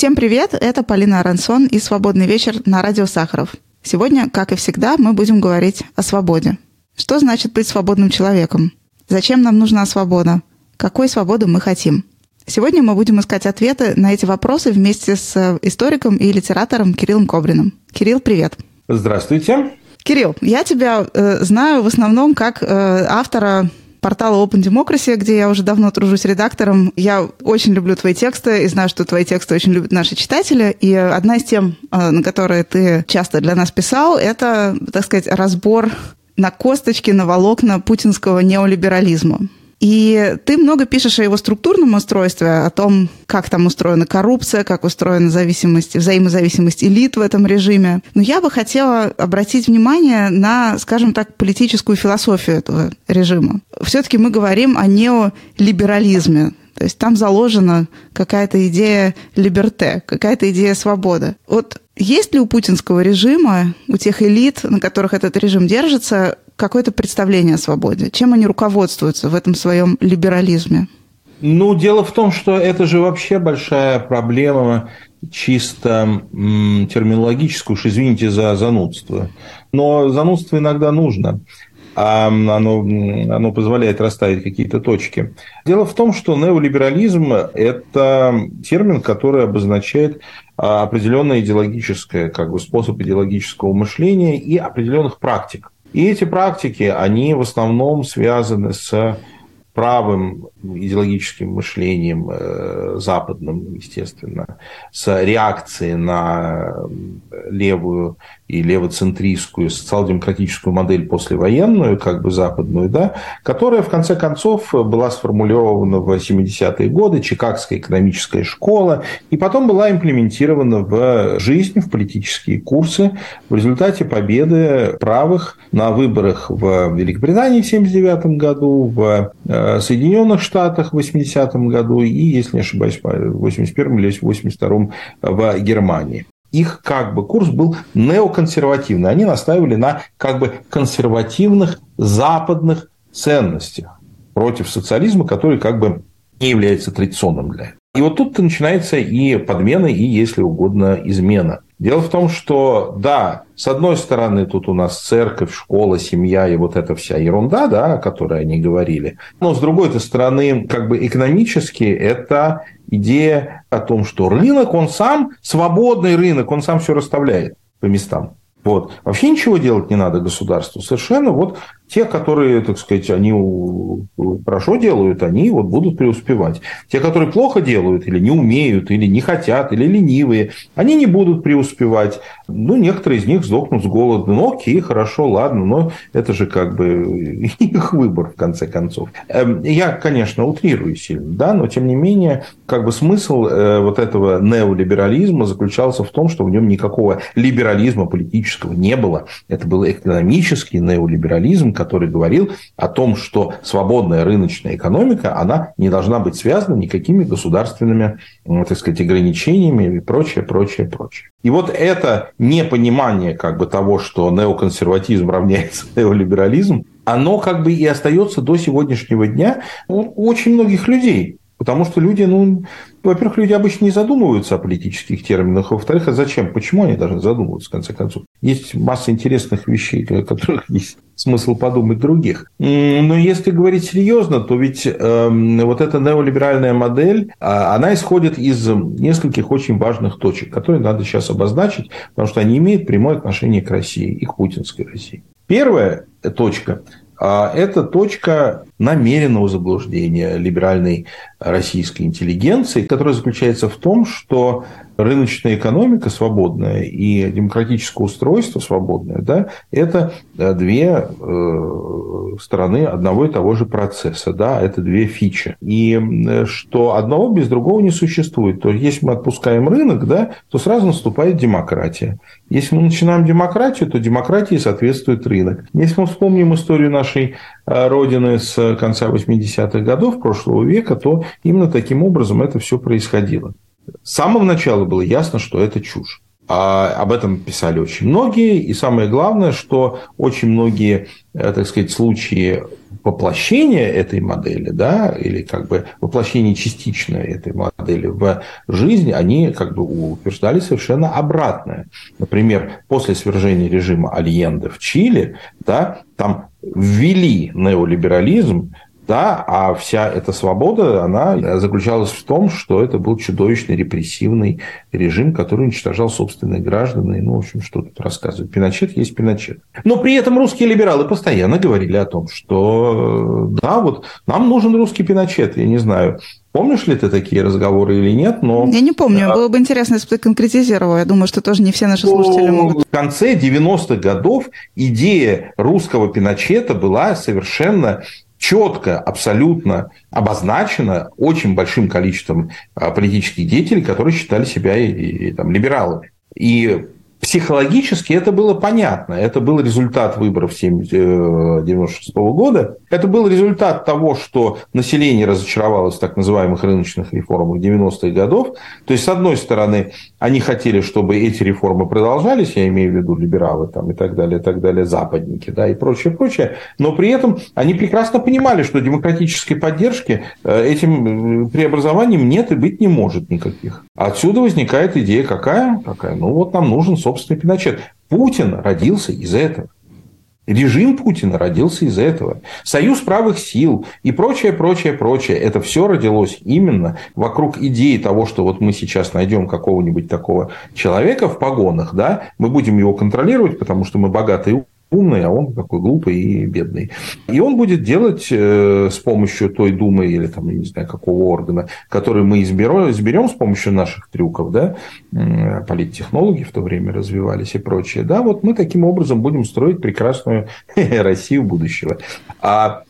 Всем привет, это Полина Арансон и «Свободный вечер» на радио Сахаров. Сегодня, как и всегда, мы будем говорить о свободе. Что значит быть свободным человеком? Зачем нам нужна свобода? Какой свободы мы хотим? Сегодня мы будем искать ответы на эти вопросы вместе с историком и литератором Кириллом Кобриным. Кирилл, привет. Здравствуйте. Кирилл, я тебя э, знаю в основном как э, автора портала Open Democracy, где я уже давно тружусь редактором. Я очень люблю твои тексты и знаю, что твои тексты очень любят наши читатели. И одна из тем, э, на которые ты часто для нас писал, это, так сказать, разбор на косточки, на волокна путинского неолиберализма. И ты много пишешь о его структурном устройстве, о том, как там устроена коррупция, как устроена зависимость, взаимозависимость элит в этом режиме. Но я бы хотела обратить внимание на, скажем так, политическую философию этого режима. Все-таки мы говорим о неолиберализме, то есть там заложена какая-то идея либерте, какая-то идея свободы. Вот есть ли у путинского режима, у тех элит, на которых этот режим держится, какое-то представление о свободе? Чем они руководствуются в этом своем либерализме? Ну, дело в том, что это же вообще большая проблема чисто терминологическую, уж извините за занудство. Но занудство иногда нужно. А оно, оно позволяет расставить какие-то точки. Дело в том, что неолиберализм – это термин, который обозначает а, определенное идеологическое, как бы способ идеологического мышления и определенных практик. И эти практики, они в основном связаны с правым идеологическим мышлением э, западным, естественно, с реакцией на левую и левоцентристскую социал-демократическую модель послевоенную, как бы западную, да, которая в конце концов была сформулирована в 70-е годы, Чикагская экономическая школа, и потом была имплементирована в жизнь, в политические курсы в результате победы правых на выборах в Великобритании в 1979 году, в э, Соединенных Штатах в 80-м году и, если не ошибаюсь, в 81-м или 82-м в Германии их как бы курс был неоконсервативный. Они настаивали на как бы консервативных западных ценностях против социализма, который как бы не является традиционным для этого. И вот тут начинается и подмена, и, если угодно, измена. Дело в том, что, да, с одной стороны, тут у нас церковь, школа, семья и вот эта вся ерунда, да, о которой они говорили. Но, с другой стороны, как бы экономически это идея о том, что рынок, он сам, свободный рынок, он сам все расставляет по местам. Вот. Вообще ничего делать не надо государству. Совершенно вот те, которые, так сказать, они хорошо делают, они вот будут преуспевать. Те, которые плохо делают, или не умеют, или не хотят, или ленивые, они не будут преуспевать. Ну, некоторые из них сдохнут с голода. Ну, окей, хорошо, ладно, но это же как бы их выбор, в конце концов. Эм, я, конечно, утрирую сильно, да, но тем не менее, как бы смысл э, вот этого неолиберализма заключался в том, что в нем никакого либерализма политического не было. Это был экономический неолиберализм, который говорил о том, что свободная рыночная экономика, она не должна быть связана никакими государственными, так сказать, ограничениями и прочее, прочее, прочее. И вот это непонимание как бы того, что неоконсерватизм равняется неолиберализм, оно как бы и остается до сегодняшнего дня у очень многих людей. Потому что люди, ну, во-первых, люди обычно не задумываются о политических терминах, во-вторых, а зачем? Почему они должны задумываться, в конце концов? Есть масса интересных вещей, которых есть смысл подумать других. Но если говорить серьезно, то ведь э, вот эта неолиберальная модель, а, она исходит из нескольких очень важных точек, которые надо сейчас обозначить, потому что они имеют прямое отношение к России и к путинской России. Первая точка а это точка намеренного заблуждения либеральной российской интеллигенции, которая заключается в том, что рыночная экономика свободная и демократическое устройство свободное, да, это э, две э, стороны одного и того же процесса, да, это две фичи. И что одного без другого не существует. То есть, если мы отпускаем рынок, да, то сразу наступает демократия. Если мы начинаем демократию, то демократии соответствует рынок. Если мы вспомним историю нашей Родины с конца 80-х годов прошлого века, то именно таким образом это все происходило. С самого начала было ясно, что это чушь. А об этом писали очень многие. И самое главное, что очень многие, э, так сказать, случаи воплощения этой модели, да, или как бы воплощение частичное этой модели в жизнь, они как бы утверждали совершенно обратное. Например, после свержения режима Альенде в Чили, да, там ввели неолиберализм, да, а вся эта свобода, она заключалась в том, что это был чудовищный репрессивный режим, который уничтожал собственных граждан. И, ну, в общем, что тут рассказывать. Пиночет есть Пиночет. Но при этом русские либералы постоянно говорили о том, что да, вот нам нужен русский Пиночет. Я не знаю, Помнишь ли ты такие разговоры или нет? Но... Я не помню. Было бы интересно, если бы ты конкретизировал. Я думаю, что тоже не все наши слушатели могут. В конце 90-х годов идея русского Пиночета была совершенно четко, абсолютно обозначено очень большим количеством а, политических деятелей, которые считали себя и, и, там, либералами. И Психологически это было понятно. Это был результат выборов 1996 э, года. Это был результат того, что население разочаровалось в так называемых рыночных реформах 90-х годов. То есть, с одной стороны, они хотели, чтобы эти реформы продолжались, я имею в виду либералы там, и так далее, и так далее, западники да, и прочее, прочее. Но при этом они прекрасно понимали, что демократической поддержки э, этим э, преобразованием нет и быть не может никаких. Отсюда возникает идея какая? какая? Ну вот нам нужен, собственно, Пиночет. Путин родился из этого. Режим Путина родился из этого. Союз правых сил и прочее, прочее, прочее. Это все родилось именно вокруг идеи того, что вот мы сейчас найдем какого-нибудь такого человека в погонах, да, мы будем его контролировать, потому что мы богатые умный, а он такой глупый и бедный. И он будет делать э, с помощью той думы или там, я не знаю, какого органа, который мы изберем, изберем с помощью наших трюков, да, политтехнологи в то время развивались и прочее, да, вот мы таким образом будем строить прекрасную Россию будущего. А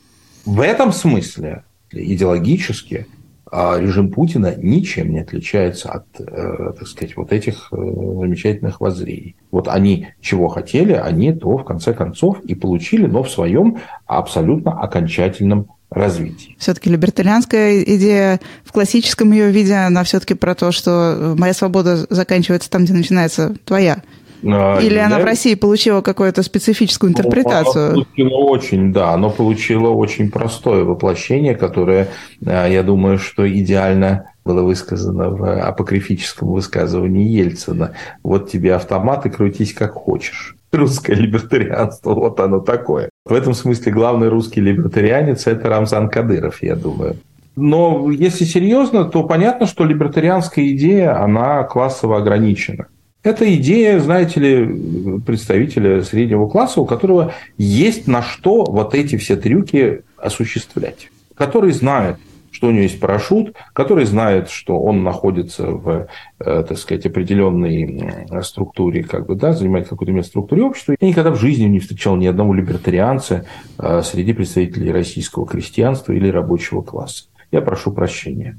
в этом смысле идеологически режим Путина ничем не отличается от, э, так сказать, вот этих э, замечательных воззрений. Вот они чего хотели, они то в конце концов и получили, но в своем абсолютно окончательном развитии. Все-таки либертарианская идея в классическом ее виде, она все-таки про то, что моя свобода заканчивается там, где начинается твоя. А, Или она в России получила какую-то специфическую интерпретацию? Оно получило очень, да, оно получило очень простое воплощение, которое, а, я думаю, что идеально было высказано в апокрифическом высказывании Ельцина. Вот тебе автомат и крутись как хочешь. Русское либертарианство, вот оно такое. В этом смысле главный русский либертарианец – это Рамзан Кадыров, я думаю. Но если серьезно, то понятно, что либертарианская идея, она классово ограничена. Это идея, знаете ли, представителя среднего класса, у которого есть на что вот эти все трюки осуществлять. Который знает, что у него есть парашют, который знает, что он находится в, э, так сказать, определенной структуре, как бы, да, занимает какое-то место в структуре общества. Я никогда в жизни не встречал ни одного либертарианца э, среди представителей российского крестьянства или рабочего класса. Я прошу прощения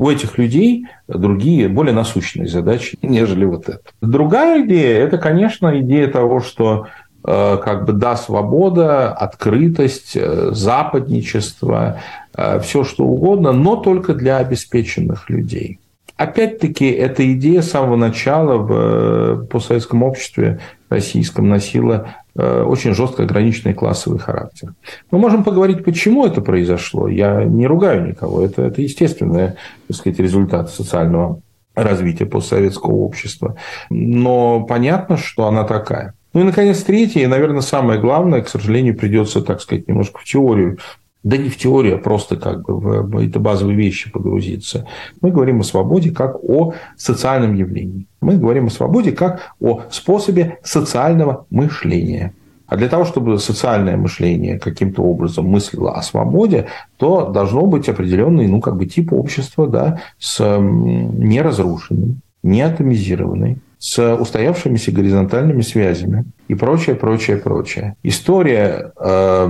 у этих людей другие, более насущные задачи, нежели вот это. Другая идея – это, конечно, идея того, что э, как бы да, свобода, открытость, э, западничество, э, все что угодно, но только для обеспеченных людей. Опять-таки, эта идея с самого начала в постсоветском обществе российском носила очень жестко ограниченный классовый характер. Мы можем поговорить, почему это произошло. Я не ругаю никого. Это, это естественный так сказать, результат социального развития постсоветского общества. Но понятно, что она такая. Ну и, наконец, третье, и, наверное, самое главное, к сожалению, придется, так сказать, немножко в теорию да не в теорию, а просто как бы в эти базовые вещи погрузиться. Мы говорим о свободе как о социальном явлении. Мы говорим о свободе как о способе социального мышления. А для того, чтобы социальное мышление каким-то образом мыслило о свободе, то должно быть определенный ну, как бы тип общества да, с неразрушенным, неатомизированной, с устоявшимися горизонтальными связями и прочее, прочее, прочее. История э,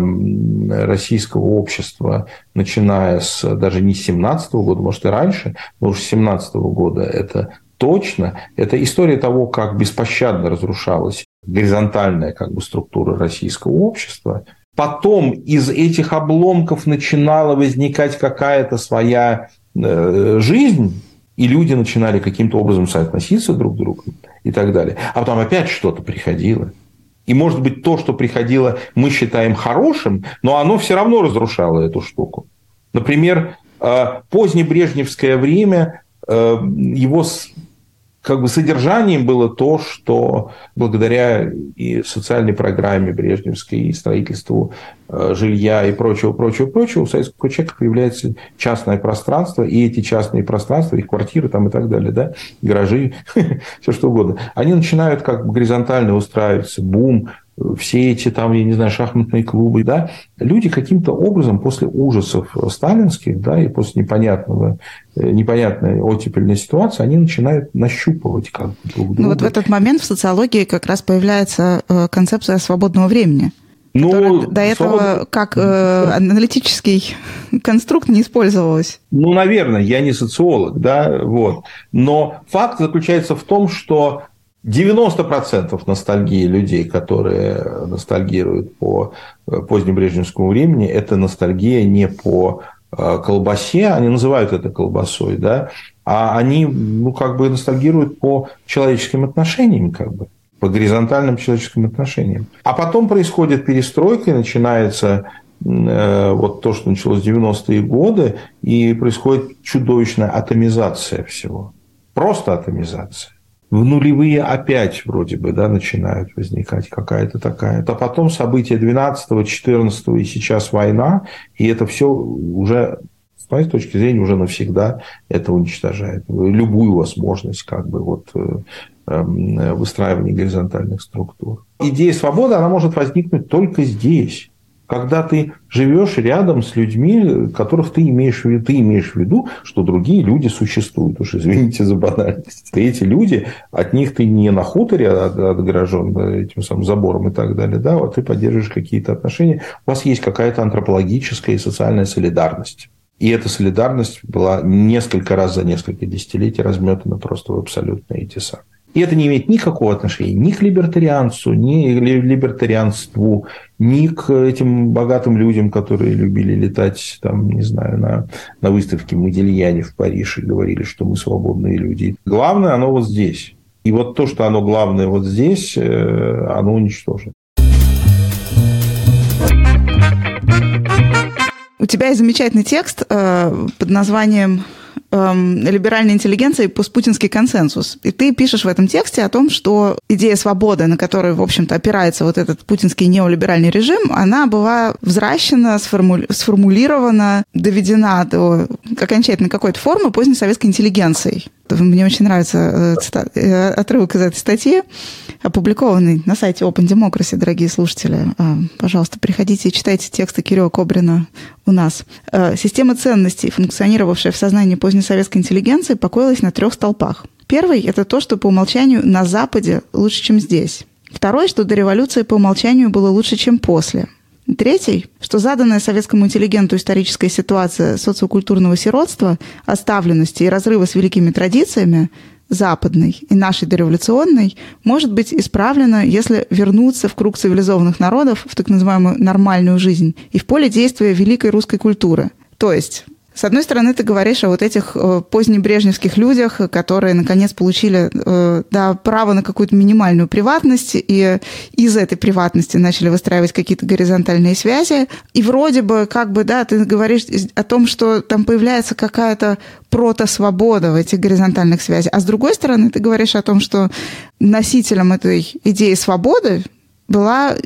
российского общества, начиная с даже не с 17 года, может и раньше, но уже с 17 года, это точно, это история того, как беспощадно разрушалась горизонтальная как бы, структура российского общества. Потом из этих обломков начинала возникать какая-то своя э, жизнь, и люди начинали каким-то образом соотноситься друг к другу и так далее. А потом опять что-то приходило. И, может быть, то, что приходило, мы считаем хорошим, но оно все равно разрушало эту штуку. Например, э, позднебрежневское время, э, его как бы содержанием было то, что благодаря и социальной программе Брежневской, и строительству э, жилья и прочего, прочего, прочего, у советского человека появляется частное пространство, и эти частные пространства, их квартиры там и так далее, да, гаражи, все что угодно, они начинают как бы горизонтально устраиваться, бум, все эти там, я не знаю, шахматные клубы, да, люди каким-то образом после ужасов сталинских, да, и после непонятного, э, непонятной оттепельной ситуации, они начинают нащупывать как бы друг друга. Ну вот в этот момент в социологии как раз появляется э, концепция свободного времени. Ну, до этого свобод... как э, аналитический конструкт не использовалась. Ну, наверное, я не социолог, да, вот. Но факт заключается в том, что 90% ностальгии людей, которые ностальгируют по э, позднебрежневскому времени, это ностальгия не по э, колбасе, они называют это колбасой, да, а они, ну, как бы ностальгируют по человеческим отношениям, как бы, по горизонтальным человеческим отношениям. А потом происходит перестройка, и начинается э, вот то, что началось в 90-е годы, и происходит чудовищная атомизация всего. Просто атомизация в нулевые опять вроде бы да, начинают возникать какая-то такая. А потом события 12 14 и сейчас война, и это все уже с моей точки зрения уже навсегда это уничтожает любую возможность как бы вот э, эм, выстраивания горизонтальных структур. Идея свободы, она может возникнуть только здесь когда ты живешь рядом с людьми, которых ты имеешь в виду, ты имеешь в виду, что другие люди существуют. Уж извините за банальность. эти люди, от них ты не на хуторе отгорожен этим самым забором и так далее, да, вот ты поддерживаешь какие-то отношения. У вас есть какая-то антропологическая и социальная солидарность. И эта солидарность была несколько раз за несколько десятилетий разметана просто в абсолютно эти самые. И это не имеет никакого отношения ни к либертарианцу, ни к либертарианству, ни к этим богатым людям, которые любили летать, там, не знаю, на, на выставке Модельяне в Париже и говорили, что мы свободные люди. Главное, оно вот здесь. И вот то, что оно главное вот здесь, э, оно уничтожено. У тебя есть замечательный текст э, под названием эм, либеральной интеллигенции постпутинский консенсус. И ты пишешь в этом тексте о том, что идея свободы, на которой, в общем-то, опирается вот этот путинский неолиберальный режим, она была взращена, сформули... сформулирована, доведена до окончательно какой-то формы поздней советской интеллигенцией. Мне очень нравится э, цитат, э, отрывок из этой статьи, опубликованный на сайте Open Democracy, дорогие слушатели. А, пожалуйста, приходите и читайте тексты Кирилла Кобрина у нас. Э, система ценностей, функционировавшая в сознании позднесоветской интеллигенции, покоилась на трех столпах. Первый – это то, что по умолчанию на Западе лучше, чем здесь. Второй, что до революции по умолчанию было лучше, чем после – Третий, что заданная советскому интеллигенту историческая ситуация социокультурного сиротства, оставленности и разрыва с великими традициями, западной и нашей дореволюционной, может быть исправлена, если вернуться в круг цивилизованных народов, в так называемую нормальную жизнь и в поле действия великой русской культуры. То есть с одной стороны, ты говоришь о вот этих э, позднебрежневских людях, которые наконец получили э, да, право на какую-то минимальную приватность, и из этой приватности начали выстраивать какие-то горизонтальные связи. И вроде бы, как бы, да, ты говоришь о том, что там появляется какая-то протосвобода в этих горизонтальных связях. А с другой стороны, ты говоришь о том, что носителем этой идеи свободы была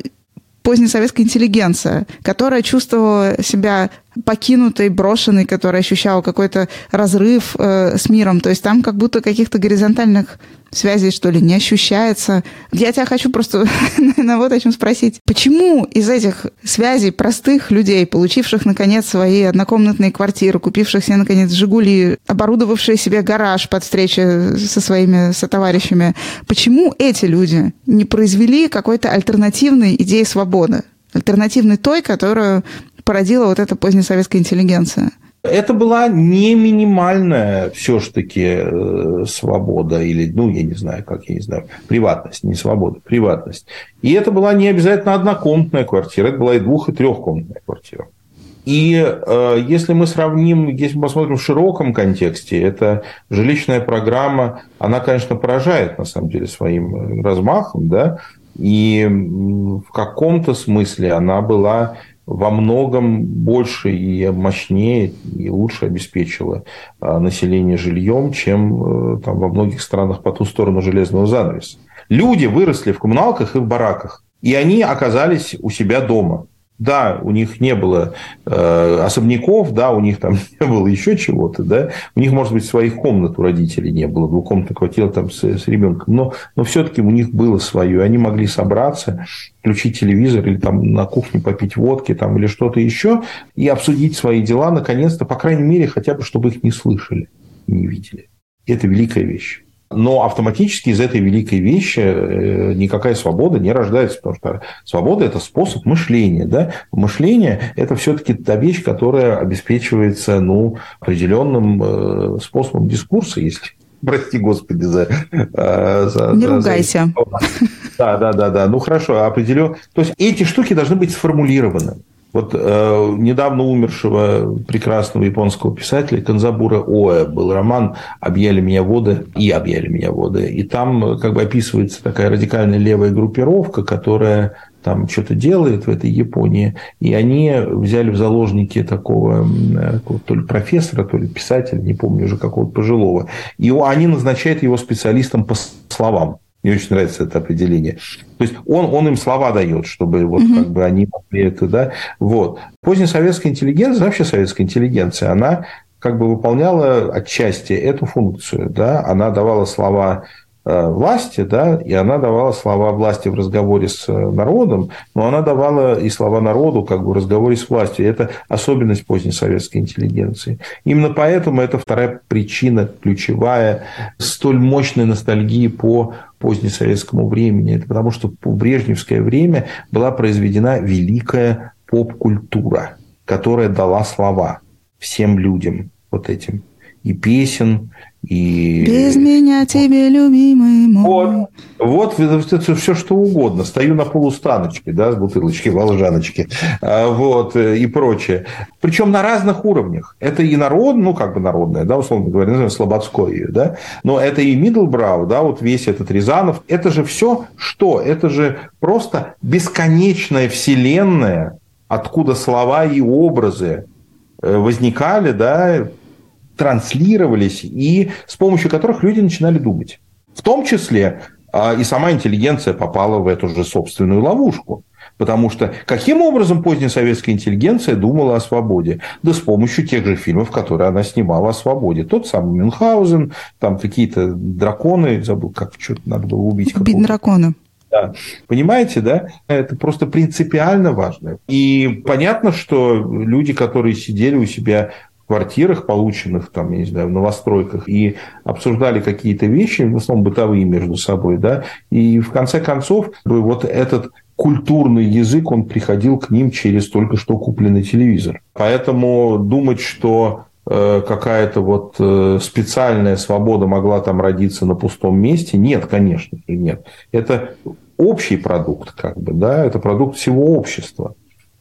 позднесоветская интеллигенция, которая чувствовала себя покинутой, брошенной, которая ощущала какой-то разрыв э, с миром. То есть там как будто каких-то горизонтальных связей, что ли, не ощущается. Я тебя хочу просто, наверное, вот о чем спросить. Почему из этих связей простых людей, получивших, наконец, свои однокомнатные квартиры, купивших себе, наконец, «Жигули», оборудовавшие себе гараж под встречи со своими сотоварищами, почему эти люди не произвели какой-то альтернативной идеи свободы? Альтернативной той, которую породила вот эта позднесоветская интеллигенция? Это была не минимальная все-таки э, свобода или, ну, я не знаю, как, я не знаю, приватность, не свобода, приватность. И это была не обязательно однокомнатная квартира, это была и двух- и трехкомнатная квартира. И э, если мы сравним, если мы посмотрим в широком контексте, эта жилищная программа, она, конечно, поражает, на самом деле, своим размахом, да, и в каком-то смысле она была во многом больше и мощнее и лучше обеспечила население жильем, чем э, там, во многих странах по ту сторону железного занавеса. Люди выросли в коммуналках и в бараках, и они оказались у себя дома. Да, у них не было э, особняков, да, у них там не было еще чего-то, да, у них, может быть, своих комнат у родителей не было, двухкомнатной квартиры там с, с ребенком, но, но все-таки у них было свое, они могли собраться, включить телевизор или там на кухне попить водки там, или что-то еще и обсудить свои дела, наконец-то, по крайней мере, хотя бы, чтобы их не слышали, не видели. Это великая вещь. Но автоматически из этой великой вещи э, никакая свобода не рождается, потому что свобода – это способ мышления. Да? Мышление – это все-таки та вещь, которая обеспечивается ну, определенным э, способом дискурса, если прости господи за... Э, за не за, ругайся. За... Да, да, да, да. Ну хорошо, определю. То есть эти штуки должны быть сформулированы. Вот э, недавно умершего прекрасного японского писателя Канзабура Оэ был роман «Объяли меня воды» и «Объяли меня воды». И там э, как бы описывается такая радикальная левая группировка, которая там что-то делает в этой Японии, и они взяли в заложники такого э, то ли профессора, то ли писателя, не помню уже какого-то пожилого, и они назначают его специалистом по словам. Мне очень нравится это определение. То есть он, он им слова дает, чтобы вот угу. как бы они могли это, да. Вот. Поздняя советская интеллигенция, вообще советская интеллигенция, она как бы выполняла отчасти эту функцию, да. Она давала слова власти, да, и она давала слова власти в разговоре с э, народом, но она давала и слова народу как бы в разговоре с властью. это особенность поздней советской интеллигенции. Именно поэтому это вторая причина, ключевая, столь мощной ностальгии по позднесоветскому времени. Это потому, что в брежневское время была произведена великая поп-культура, которая дала слова всем людям вот этим и песен, и... Без меня тебе, любимый мой. Вот, вот это все что угодно. Стою на полустаночке, да, с бутылочки, волжаночки, а, вот, э, и прочее. Причем на разных уровнях. Это и народ, ну, как бы народное, да, условно говоря, назовем Слободской да, но это и Мидлбрау, да, вот весь этот Рязанов. Это же все что? Это же просто бесконечная вселенная, откуда слова и образы э, возникали, да, транслировались и с помощью которых люди начинали думать. В том числе а, и сама интеллигенция попала в эту же собственную ловушку. Потому что каким образом поздняя советская интеллигенция думала о свободе? Да с помощью тех же фильмов, которые она снимала о свободе. Тот самый Мюнхгаузен, там какие-то драконы, забыл, как что-то надо было убить. Убить дракона. Да. Понимаете, да? Это просто принципиально важно. И понятно, что люди, которые сидели у себя квартирах, полученных там, я не знаю, в новостройках, и обсуждали какие-то вещи, в основном бытовые между собой, да, и в конце концов вот этот культурный язык, он приходил к ним через только что купленный телевизор. Поэтому думать, что э, какая-то вот э, специальная свобода могла там родиться на пустом месте, нет, конечно, нет. Это общий продукт, как бы, да, это продукт всего общества.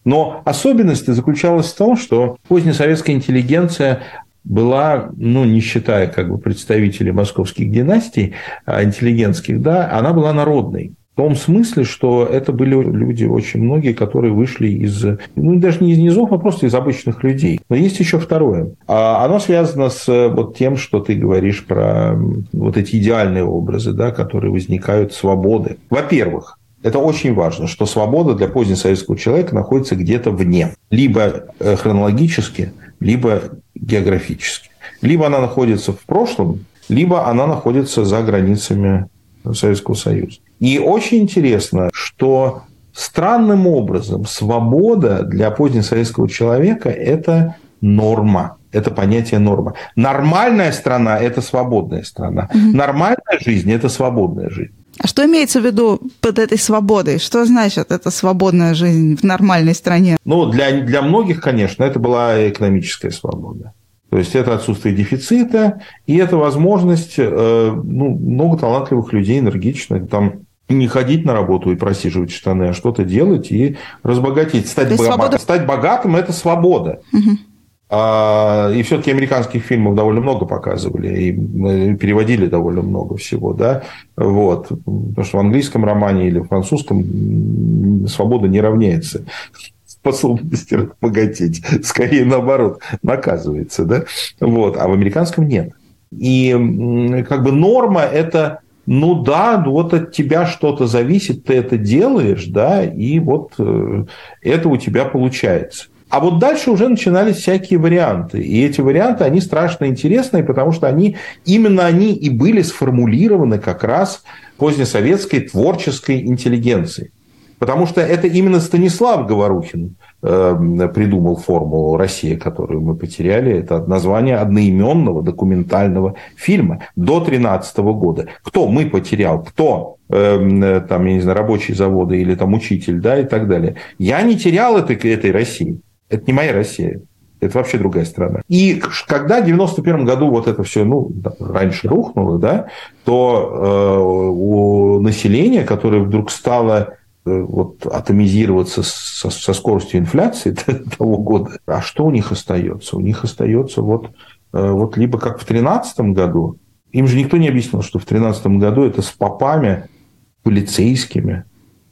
Но особенность заключалась в том, что поздняя советская интеллигенция была, ну, не считая как бы представителей московских династий а интеллигентских, да, она была народной. В том смысле, что это были люди очень многие, которые вышли из, ну, даже не из низов, а просто из обычных людей. Но есть еще второе. А оно связано с вот тем, что ты говоришь про вот эти идеальные образы, да, которые возникают свободы. Во-первых, это очень важно, что свобода для позднесоветского человека находится где-то вне. Либо э, хронологически, либо географически. Либо она находится в прошлом, либо она находится за границами Советского Союза. И очень интересно, что странным образом свобода для позднесоветского человека – это норма. Это понятие норма. Нормальная страна – это свободная страна. Угу. Нормальная жизнь – это свободная жизнь. А что имеется в виду под этой свободой? Что значит эта свободная жизнь в нормальной стране? Ну, для, для многих, конечно, это была экономическая свобода. То есть это отсутствие дефицита, и это возможность, э, ну, много талантливых людей, энергичных, там не ходить на работу и просиживать штаны, а что-то делать и разбогатеть. Стать, бога... свобода... Стать богатым – это свобода. Угу. А, и все-таки американских фильмов довольно много показывали, и переводили довольно много всего, да, вот, потому что в английском романе или в французском свобода не равняется способности разбогатеть, скорее наоборот, наказывается, да, вот, а в американском нет. И как бы норма – это ну да, вот от тебя что-то зависит, ты это делаешь, да, и вот э, это у тебя получается. А вот дальше уже начинались всякие варианты. И эти варианты, они страшно интересные, потому что они, именно они и были сформулированы как раз позднесоветской творческой интеллигенцией. Потому что это именно Станислав Говорухин э, придумал формулу «Россия», которую мы потеряли. Это название одноименного документального фильма до 2013 года. Кто мы потерял? Кто? Э, там, я не знаю, рабочие заводы или там учитель, да, и так далее. Я не терял этой, этой России. Это не моя Россия. Это вообще другая страна. И когда в 91 году вот это все, ну, раньше рухнуло, да, то э, у населения, которое вдруг стало э, вот атомизироваться со, со скоростью инфляции того года, а что у них остается? У них остается вот, э, вот либо как в 2013 году, им же никто не объяснил, что в 2013 году это с попами, полицейскими,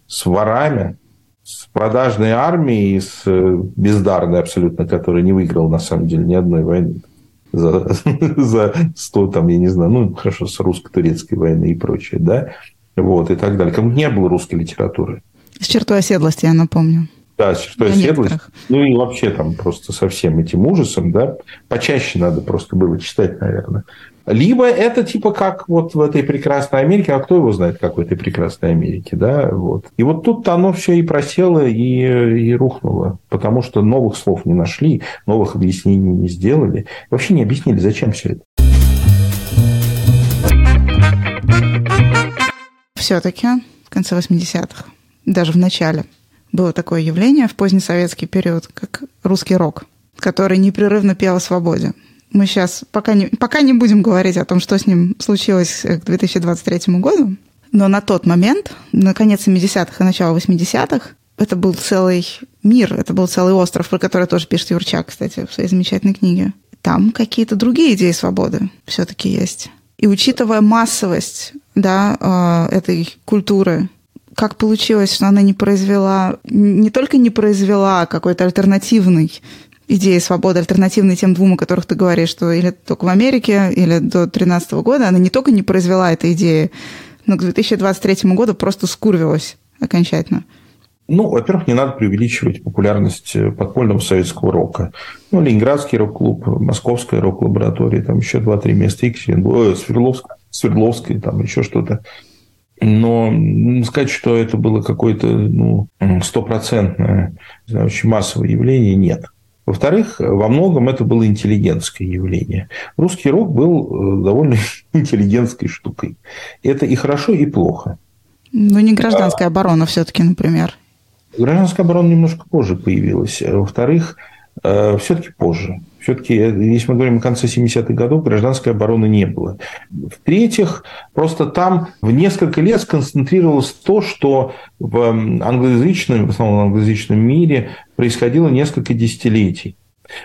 с ворами, с продажной армией, с э, бездарной абсолютно, которая не выиграла на самом деле ни одной войны за, за 100, там, я не знаю, ну, хорошо, с русско-турецкой войны и прочее, да, вот, и так далее. Кому не было русской литературы. С чертой оседлости, я напомню. Да, с чертой оседлости. Ну, и вообще там просто со всем этим ужасом, да, почаще надо просто было читать, наверное. Либо это типа как вот в этой прекрасной Америке, а кто его знает, как в этой прекрасной Америке, да, вот. И вот тут оно все и просело, и, и рухнуло, потому что новых слов не нашли, новых объяснений не сделали, вообще не объяснили, зачем все это. Все-таки в конце 80-х, даже в начале, было такое явление в позднесоветский период, как русский рок, который непрерывно пел о свободе мы сейчас пока не, пока не будем говорить о том, что с ним случилось к 2023 году, но на тот момент, на конец 70-х и начало 80-х, это был целый мир, это был целый остров, про который тоже пишет Юрчак, кстати, в своей замечательной книге. Там какие-то другие идеи свободы все-таки есть. И учитывая массовость да, э, этой культуры, как получилось, что она не произвела, не только не произвела какой-то альтернативный идеи свободы альтернативной тем двум, о которых ты говоришь, что или только в Америке, или до 2013 года, она не только не произвела этой идеи, но к 2023 году просто скурвилась окончательно. Ну, во-первых, не надо преувеличивать популярность э, подпольного советского рока. Ну, Ленинградский рок-клуб, Московская рок-лаборатория, там еще два-три места, Екатеринбург, Свердловск, Свердловская, там еще что-то. Но сказать, что это было какое-то ну, стопроцентное, очень массовое явление, нет. Во-вторых, во многом это было интеллигентское явление. Русский рок был э, довольно интеллигентской штукой. Это и хорошо, и плохо. Ну, не гражданская оборона все-таки, например. Гражданская оборона немножко позже появилась. Во-вторых, э, все-таки позже. Все-таки, э, если мы говорим о конце 70-х годов, гражданской обороны не было. В-третьих, просто там в несколько лет сконцентрировалось то, что в англоязычном, в основном англоязычном мире происходило несколько десятилетий.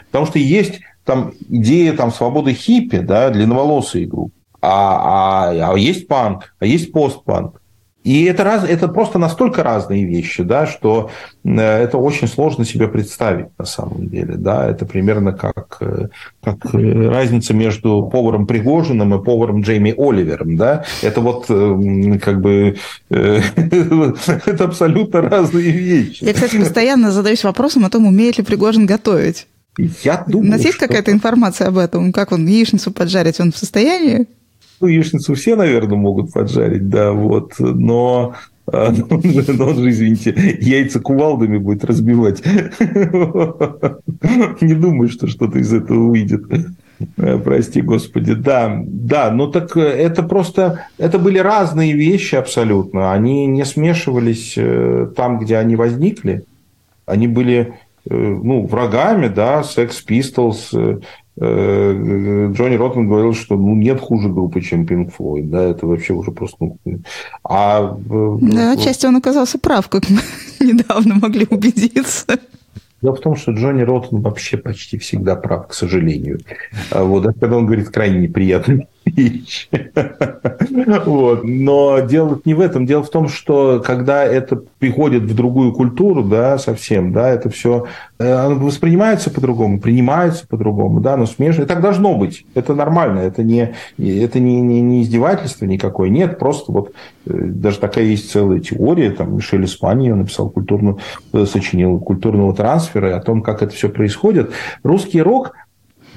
Потому что есть там идея там, свободы хиппи, да, длинноволосые группы, а, а, а есть панк, а есть постпанк. И это, раз, это просто настолько разные вещи, да, что э, это очень сложно себе представить на самом деле. Да. Это примерно как, э, как э, разница между поваром Пригожиным и поваром Джейми Оливером. Да. Это вот как бы это абсолютно разные вещи. Я, кстати, постоянно задаюсь вопросом о том, умеет ли Пригожин готовить. Я думаю, У нас есть какая-то информация об этом? Как он яичницу поджарить? Он в состоянии? Ну, яичницу все, наверное, могут поджарить, да, вот, но он же, он же, извините, яйца кувалдами будет разбивать. Не думаю, что что-то из этого выйдет. Э, прости, Господи. Да, да, ну так э, это просто, это были разные вещи абсолютно. Они не смешивались э, там, где они возникли. Они были ну, врагами, да, Sex Pistols, Джонни Роттен говорил, что ну, нет хуже группы, чем Pink Floyd. Да, это вообще уже просто... Ну, а... Да, отчасти он оказался прав, как мы недавно могли убедиться. Дело в том, что Джонни Роттен вообще почти всегда прав, к сожалению. А вот, когда он говорит крайне неприятные вот. Но дело не в этом. Дело в том, что когда это приходит в другую культуру, да, совсем, да, это все э, воспринимается по-другому, принимается по-другому, да, но смешно. И так должно быть. Это нормально. Это не, это не, не, не издевательство никакое. Нет, просто вот э, даже такая есть целая теория. Там Мишель Испания написал культурную, э, сочинил культурного трансфера о том, как это все происходит. Русский рок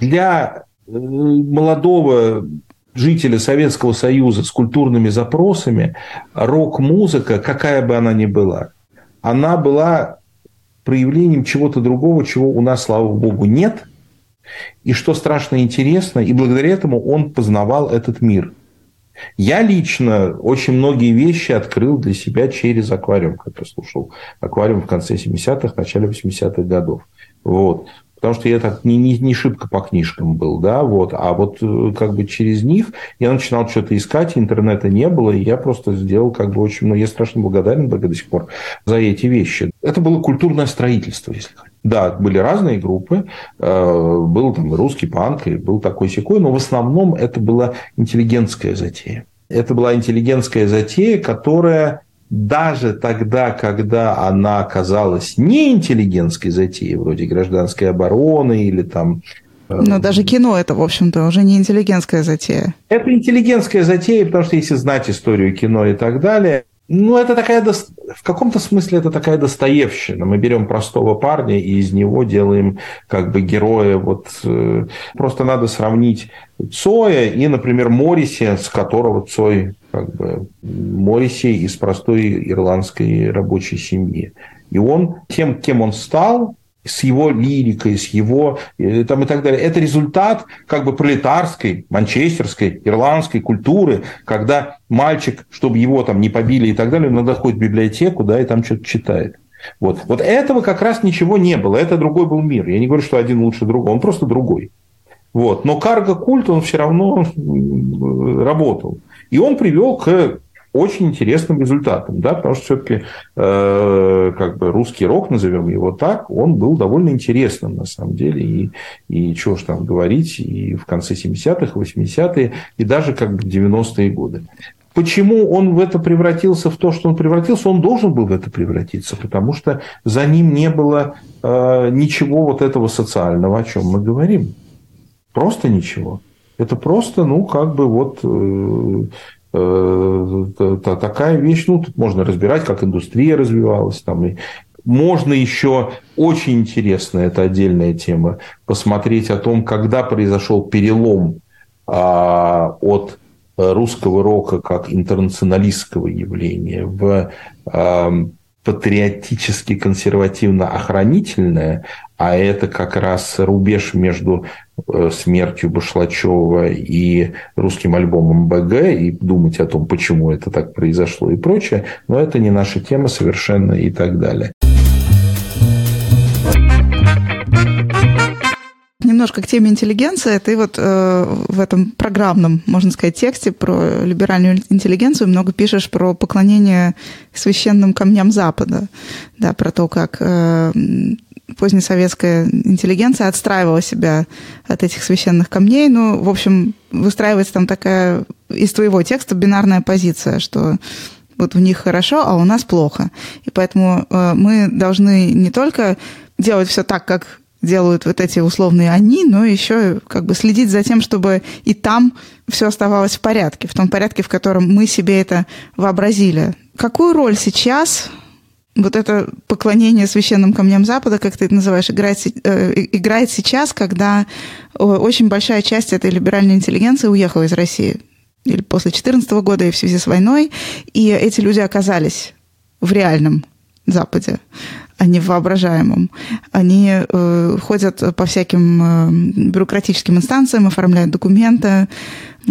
для молодого жителя Советского Союза с культурными запросами, рок-музыка, какая бы она ни была, она была проявлением чего-то другого, чего у нас, слава богу, нет. И что страшно интересно, и благодаря этому он познавал этот мир. Я лично очень многие вещи открыл для себя через аквариум, когда слушал аквариум в конце 70-х, начале 80-х годов. Вот потому что я так не, не, не шибко по книжкам был, да, вот, а вот э, как бы через них я начинал что-то искать, интернета не было, и я просто сделал как бы очень, ну, я страшно благодарен до сих пор за эти вещи. Это было культурное строительство, если хотите. Да, были разные группы, э, был там русский панк, и был такой секой, но в основном это была интеллигентская затея. Это была интеллигентская затея, которая даже тогда, когда она оказалась не интеллигентской затеей, вроде гражданской обороны или там э, но даже кино это, в общем-то, уже не интеллигентская затея. Это интеллигентская затея, потому что если знать историю кино и так далее, ну, это такая, в каком-то смысле это такая достоевщина. Мы берем простого парня и из него делаем как бы героя. Вот э, просто надо сравнить Цоя и, например, Мориси, с которого Цой как бы Мориси из простой ирландской рабочей семьи. И он тем, кем он стал, с его лирикой, с его э, там и так далее. Это результат как бы пролетарской, манчестерской, ирландской культуры, когда мальчик, чтобы его там не побили и так далее, надо ходит в библиотеку, да, и там что-то читает. Вот. вот этого как раз ничего не было. Это другой был мир. Я не говорю, что один лучше другого. Он просто другой. Вот. Но карго-культ, он все равно работал. И он привел к очень интересным результатом, да, потому что все-таки э, как бы русский рок, назовем его так, он был довольно интересным на самом деле, и, и чего ж там говорить, и в конце 70-х, 80-е, и даже как бы 90-е годы. Почему он в это превратился, в то, что он превратился, он должен был в это превратиться, потому что за ним не было э, ничего вот этого социального, о чем мы говорим. Просто ничего. Это просто, ну, как бы вот э, такая вещь, ну, тут можно разбирать, как индустрия развивалась, там, и можно еще, очень интересно, это отдельная тема, посмотреть о том, когда произошел перелом а, от русского рока как интернационалистского явления в а, патриотически консервативно-охранительное, а это как раз рубеж между э, смертью Башлачева и русским альбомом БГ, и думать о том, почему это так произошло и прочее, но это не наша тема совершенно и так далее. Немножко к теме интеллигенции. Ты вот э, в этом программном, можно сказать, тексте про либеральную интеллигенцию много пишешь про поклонение священным камням Запада, да, про то, как э, позднесоветская интеллигенция отстраивала себя от этих священных камней. Ну, в общем, выстраивается там такая из твоего текста бинарная позиция, что вот у них хорошо, а у нас плохо. И поэтому э, мы должны не только делать все так, как делают вот эти условные они, но еще как бы следить за тем, чтобы и там все оставалось в порядке, в том порядке, в котором мы себе это вообразили. Какую роль сейчас вот это поклонение священным камням Запада, как ты это называешь, играет, э, играет сейчас, когда э, очень большая часть этой либеральной интеллигенции уехала из России или после 2014 года и в связи с войной, и эти люди оказались в реальном Западе не в воображаемом. Они э, ходят по всяким э, бюрократическим инстанциям, оформляют документы,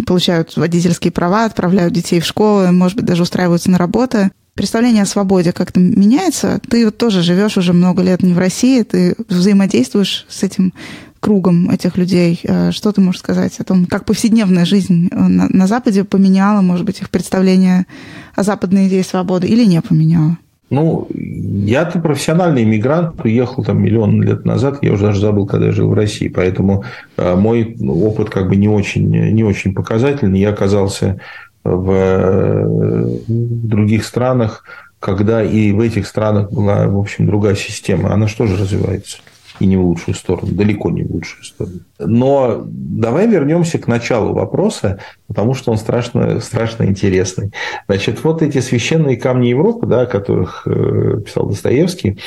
получают водительские права, отправляют детей в школы, может быть, даже устраиваются на работу. Представление о свободе как-то меняется. Ты вот тоже живешь уже много лет не в России, ты взаимодействуешь с этим кругом этих людей. Э, что ты можешь сказать о том, как повседневная жизнь на, на Западе поменяла, может быть, их представление о западной идее свободы или не поменяла? Ну, я-то профессиональный иммигрант, уехал там миллион лет назад, я уже даже забыл, когда я жил в России, поэтому э, мой опыт как бы не очень, не очень показательный. Я оказался в э, других странах, когда и в этих странах была, в общем, другая система. Она что же развивается? И не в лучшую сторону, далеко не в лучшую сторону. Но давай вернемся к началу вопроса, потому что он страшно, страшно интересный. Значит, вот эти священные камни Европы, да, о которых э, писал Достоевский,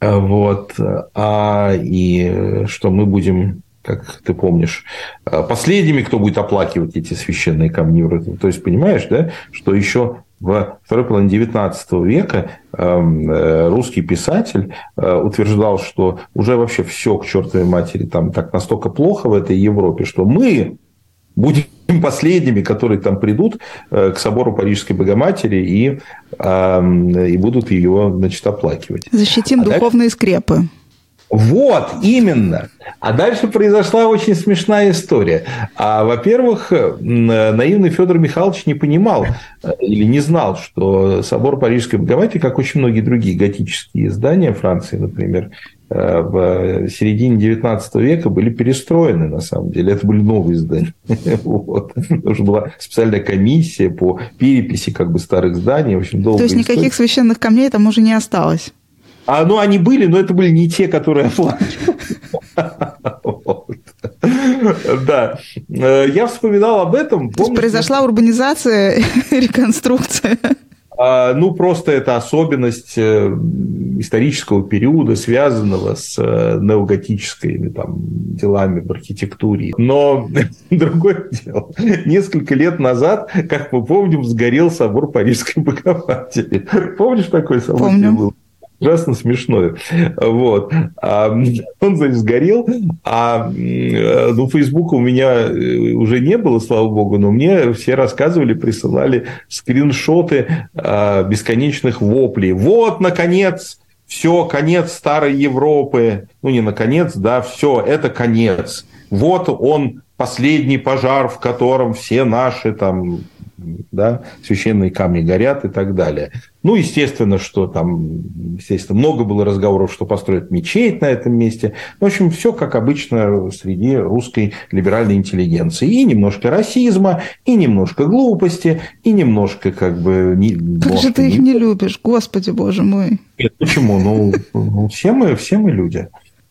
э, вот, а, и что мы будем как ты помнишь, э, последними, кто будет оплакивать эти священные камни. То есть, понимаешь, да, что еще в второй половине XIX века эм, э, русский писатель э, утверждал, что уже вообще все к чертовой матери там так настолько плохо в этой Европе, что мы будем последними, которые там придут э, к собору Парижской Богоматери и, эм, и будут ее значит, оплакивать. Защитим а духовные дальше... скрепы. Вот, именно. А дальше произошла очень смешная история. А, во-первых, наивный Федор Михайлович не понимал э, или не знал, что собор Парижской Богоматери, как очень многие другие готические здания Франции, например, э, в середине XIX века были перестроены, на самом деле. Это были новые здания. Вот. Потому что была специальная комиссия по переписи как бы старых зданий. В общем, То есть никаких священных камней там уже не осталось? А, ну, они были, но это были не те, которые оплачивали. Да. Э, я вспоминал об этом. Произошла урбанизация, реконструкция. А, ну, просто это особенность э, исторического периода, связанного с э, неоготическими там, делами в архитектуре. Но другое дело. Несколько лет назад, как мы помним, сгорел собор Парижской Богоматери. Помнишь такой собор? Помню ужасно смешное. Вот. А, он, значит, сгорел, а ну, Фейсбука у меня э, уже не было, слава богу, но мне все рассказывали, присылали скриншоты а, бесконечных воплей. Вот, наконец, все, конец старой Европы. Ну, не наконец, да, все, это конец. Вот он, последний пожар, в котором все наши там да, священные камни горят и так далее. Ну, естественно, что там, естественно, много было разговоров, что построят мечеть на этом месте. В общем, все как обычно среди русской либеральной интеллигенции. И немножко расизма, и немножко глупости, и немножко как бы... Как же ты их не любишь, господи боже мой. Нет, почему? Ну, ну все, мы, все мы люди.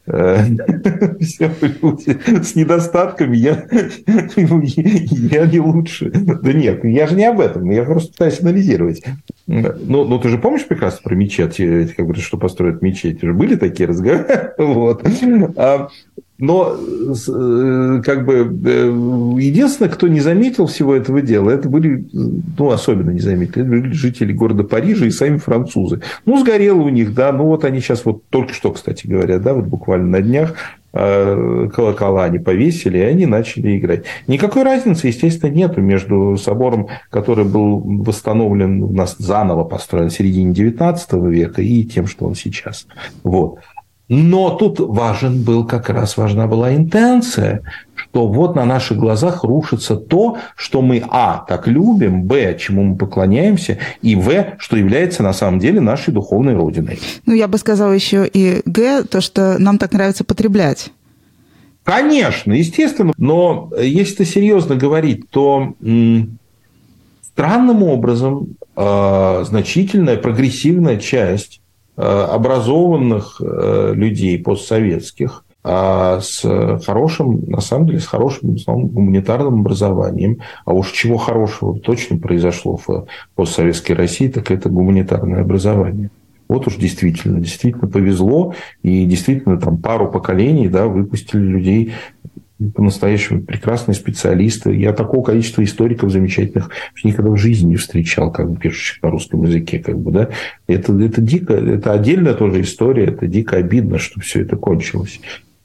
Э, все люди с недостатками, я, я не лучше. Да нет, я же не об этом, я просто пытаюсь анализировать. Ну, ну ты же помнишь прекрасно про мечеть, как говорят, что построят мечеть? Уже были такие разговоры? Вот. А, но э, как бы единственное, кто не заметил всего этого дела, это были, ну, особенно не заметили, это были жители города Парижа и сами французы. Ну, сгорело у них, да, ну, вот они сейчас вот только что, кстати говоря, да, вот буквально на днях э, колокола они повесили, и они начали играть. Никакой разницы, естественно, нету между собором, который был восстановлен у нас заново построен в середине XIX века, и тем, что он сейчас. Вот. Но тут важен был как раз важна была интенция, что вот на наших глазах рушится то, что мы, а, так любим, б, чему мы поклоняемся, и в, что является на самом деле нашей духовной родиной. Ну, я бы сказала еще и г, то, что нам так нравится потреблять. Конечно, естественно. Но если серьезно говорить, то странным образом э, значительная прогрессивная часть образованных э, людей постсоветских а с хорошим, на самом деле, с хорошим основном, гуманитарным образованием. А уж чего хорошего точно произошло в постсоветской России, так это гуманитарное образование. Вот уж действительно, действительно повезло, и действительно там пару поколений да, выпустили людей по-настоящему прекрасные специалисты. Я такого количества историков замечательных никогда в жизни не встречал, как бы пишущих на русском языке. Как бы, да? это, это дико, это отдельная тоже история, это дико обидно, что все это кончилось.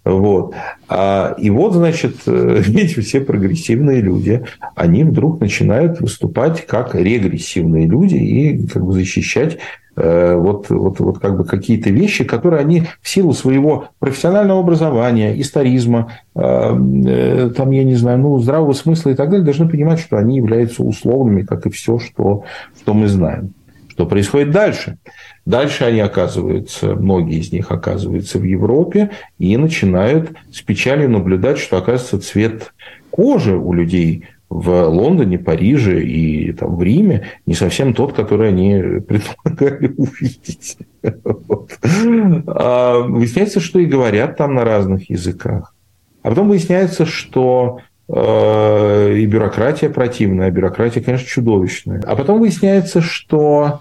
Вот. А, и вот, значит, эти все прогрессивные люди, они вдруг начинают выступать как регрессивные люди и как бы защищать Э, вот, вот, вот как бы какие-то вещи, которые они в силу своего профессионального образования, историзма, э, э, там, я не знаю, ну, здравого смысла и так далее, должны понимать, что они являются условными, как и все, что, что мы знаем. Что происходит дальше? Дальше они оказываются, многие из них оказываются в Европе и начинают с печалью наблюдать, что, оказывается, цвет кожи у людей в Лондоне, Париже и там, в Риме не совсем тот, который они предполагали увидеть. Вот. А выясняется, что и говорят там на разных языках. А потом выясняется, что э, и бюрократия противная, а бюрократия, конечно, чудовищная. А потом выясняется, что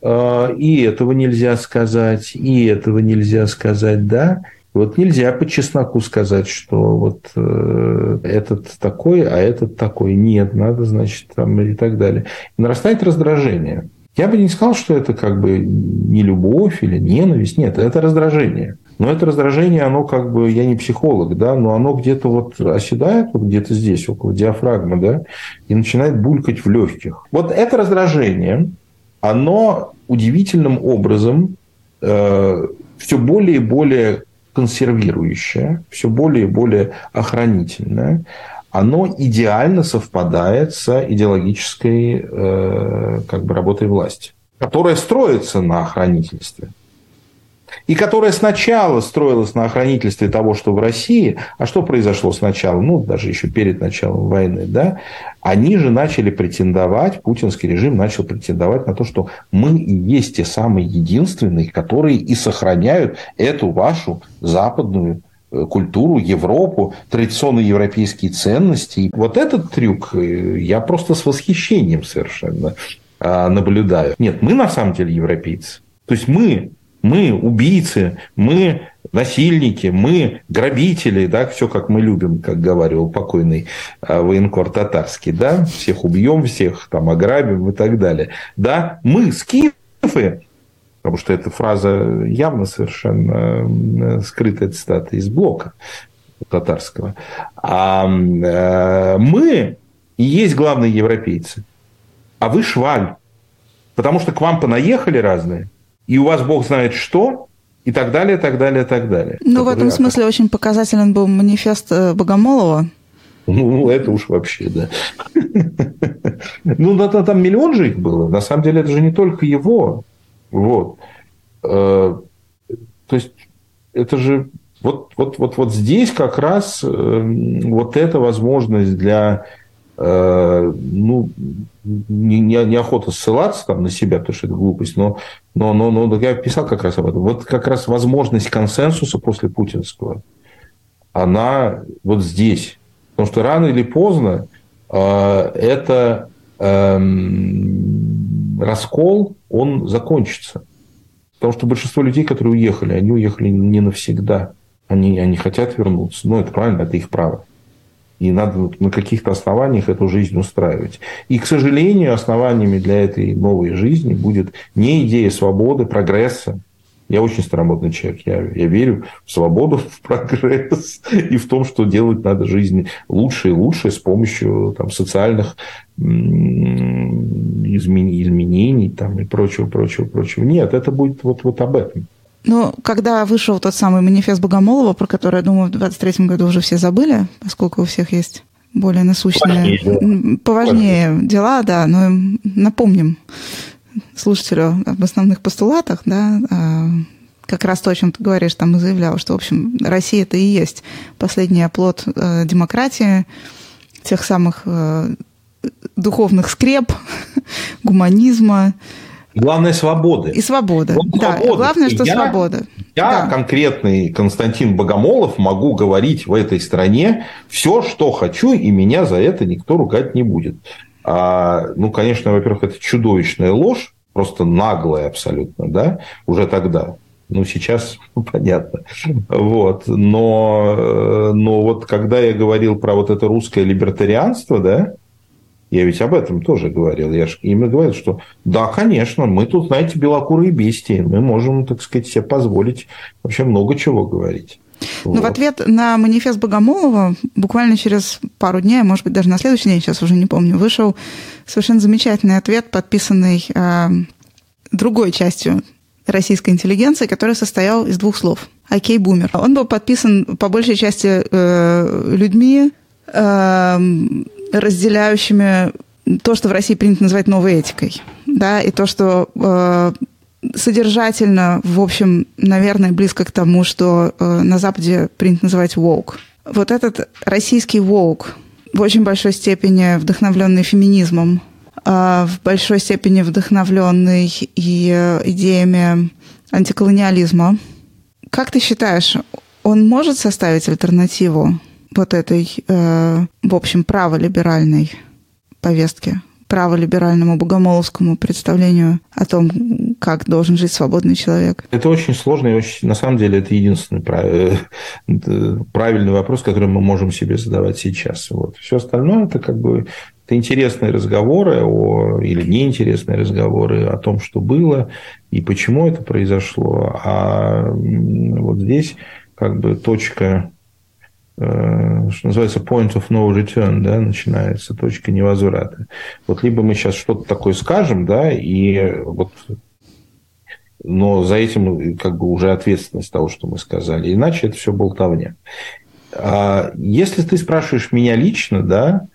э, и этого нельзя сказать, и этого нельзя сказать, да, вот нельзя по чесноку сказать, что вот э, этот такой, а этот такой. Нет, надо, значит, там и так далее. Нарастает раздражение. Я бы не сказал, что это как бы не любовь или ненависть. Нет, это раздражение. Но это раздражение, оно как бы, я не психолог, да, но оно где-то вот оседает, вот где-то здесь, около диафрагмы, да, и начинает булькать в легких. Вот это раздражение, оно удивительным образом э, все более и более консервирующее, все более и более охранительное, оно идеально совпадает с идеологической э, как бы, работой власти, которая строится на охранительстве и которая сначала строилась на охранительстве того, что в России, а что произошло сначала, ну, даже еще перед началом войны, да, они же начали претендовать, путинский режим начал претендовать на то, что мы и есть те самые единственные, которые и сохраняют эту вашу западную э, культуру, Европу, традиционные европейские ценности. Вот этот трюк э, я просто с восхищением совершенно а, наблюдаю. Нет, мы на самом деле европейцы. То есть мы мы убийцы, мы насильники, мы грабители, да, все как мы любим, как говорил покойный а, военкор татарский, да, всех убьем, всех там ограбим и так далее. Да, мы скифы, потому что эта фраза явно совершенно скрытая цитата из блока татарского. А э, мы и есть главные европейцы, а вы шваль, потому что к вам понаехали разные, и у вас бог знает что, и так далее, так далее, так далее. Ну, в этом смысле очень показателен был манифест э, Богомолова. Ну, это уж вообще, да. Ну, там миллион же их было. На самом деле, это же не только его. Вот. Э, то есть, это же вот, вот, вот, вот здесь как раз э, вот эта возможность для ну, не, не, неохота ссылаться там на себя, потому что это глупость, но, но, но, но я писал как раз об этом. Вот как раз возможность консенсуса после путинского, она вот здесь. Потому что рано или поздно э, это э, раскол, он закончится. Потому что большинство людей, которые уехали, они уехали не навсегда. Они, они хотят вернуться. Ну, это правильно, это их право. И надо на каких-то основаниях эту жизнь устраивать. И, к сожалению, основаниями для этой новой жизни будет не идея свободы, прогресса. Я очень старомодный человек. Я, я верю в свободу, в прогресс и в том, что делать надо жизнь лучше и лучше с помощью там, социальных изменений там, и прочего, прочего, прочего. Нет, это будет вот, вот об этом. Ну, когда вышел тот самый манифест Богомолова, про который, я думаю, в 23 году уже все забыли, поскольку у всех есть более насущные, поважнее, поважнее дела, да, но напомним слушателю об основных постулатах, да, а, как раз то, о чем ты говоришь, там и заявлял, что, в общем, Россия это и есть последний оплот э, демократии, тех самых э, духовных скреп, гуманизма, Главное свободы. И свобода. Вот да, свободы. главное, что я, свобода. Я, да. конкретный Константин Богомолов, могу говорить в этой стране все, что хочу, и меня за это никто ругать не будет. А, ну, конечно, во-первых, это чудовищная ложь, просто наглая абсолютно, да, уже тогда. Ну, сейчас ну, понятно. Вот. Но, э, но вот когда я говорил про вот это русское либертарианство, да, я ведь об этом тоже говорил. Я же именно говорил, что да, конечно, мы тут, знаете, белокурые бестии. Мы можем, так сказать, себе позволить вообще много чего говорить. Но вот. в ответ на манифест Богомолова буквально через пару дней, может быть, даже на следующий день, сейчас уже не помню, вышел совершенно замечательный ответ, подписанный э, другой частью российской интеллигенции, который состоял из двух слов. Окей, бумер. Он был подписан по большей части э, людьми, э, разделяющими то, что в России принято называть новой этикой. Да, и то, что э, содержательно, в общем, наверное, близко к тому, что э, на Западе принято называть woke. Вот этот российский woke, в очень большой степени вдохновленный феминизмом, э, в большой степени вдохновленный и э, идеями антиколониализма. Как ты считаешь, он может составить альтернативу вот этой, э, в общем, праволиберальной повестке? праволиберальному богомоловскому представлению о том, как должен жить свободный человек? Это очень сложно, и очень, на самом деле это единственный э, правильный вопрос, который мы можем себе задавать сейчас. Вот. Все остальное это как бы это интересные разговоры о, или неинтересные разговоры о том, что было и почему это произошло. А вот здесь как бы точка что называется point of no return, да, начинается точка невозврата. Вот либо мы сейчас что-то такое скажем, да, и вот но за этим как бы уже ответственность того, что мы сказали. Иначе это все болтовня. А если ты спрашиваешь меня лично, да,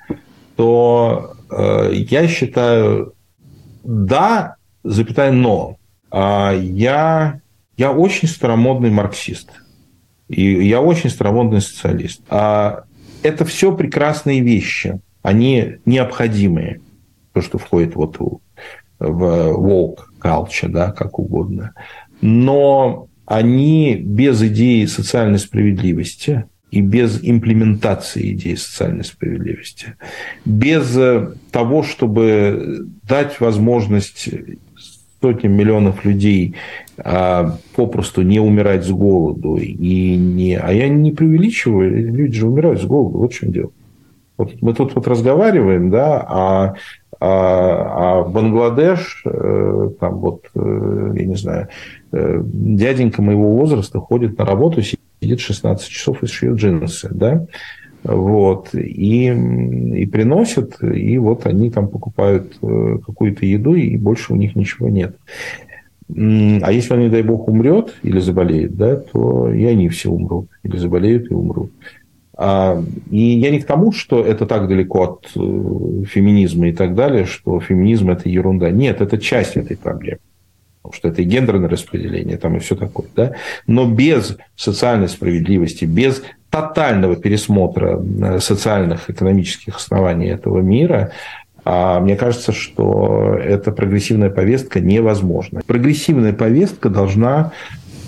то э, я считаю да, запятая но. А я, я очень старомодный марксист. И я очень старомодный социалист. А это все прекрасные вещи. Они необходимые. То, что входит вот в woke culture, да, как угодно. Но они без идеи социальной справедливости и без имплементации идеи социальной справедливости, без того, чтобы дать возможность сотням миллионов людей а, попросту не умирать с голоду. И не... А я не преувеличиваю, люди же умирают с голоду, вот в чем дело. Вот мы тут вот разговариваем, да, а, а, а Бангладеш, э, там вот, э, я не знаю, э, дяденька моего возраста ходит на работу, сидит 16 часов и шьет джинсы, да, вот, и, и приносят, и вот они там покупают э, какую-то еду, и больше у них ничего нет. А если он, не дай бог, умрет или заболеет, да, то и они все умрут, или заболеют и умрут. А, и я не к тому, что это так далеко от э, феминизма и так далее, что феминизм – это ерунда. Нет, это часть этой проблемы потому что это и гендерное распределение, там и все такое, да, но без социальной справедливости, без тотального пересмотра э, социальных, экономических оснований этого мира, а мне кажется, что эта прогрессивная повестка невозможна. Прогрессивная повестка должна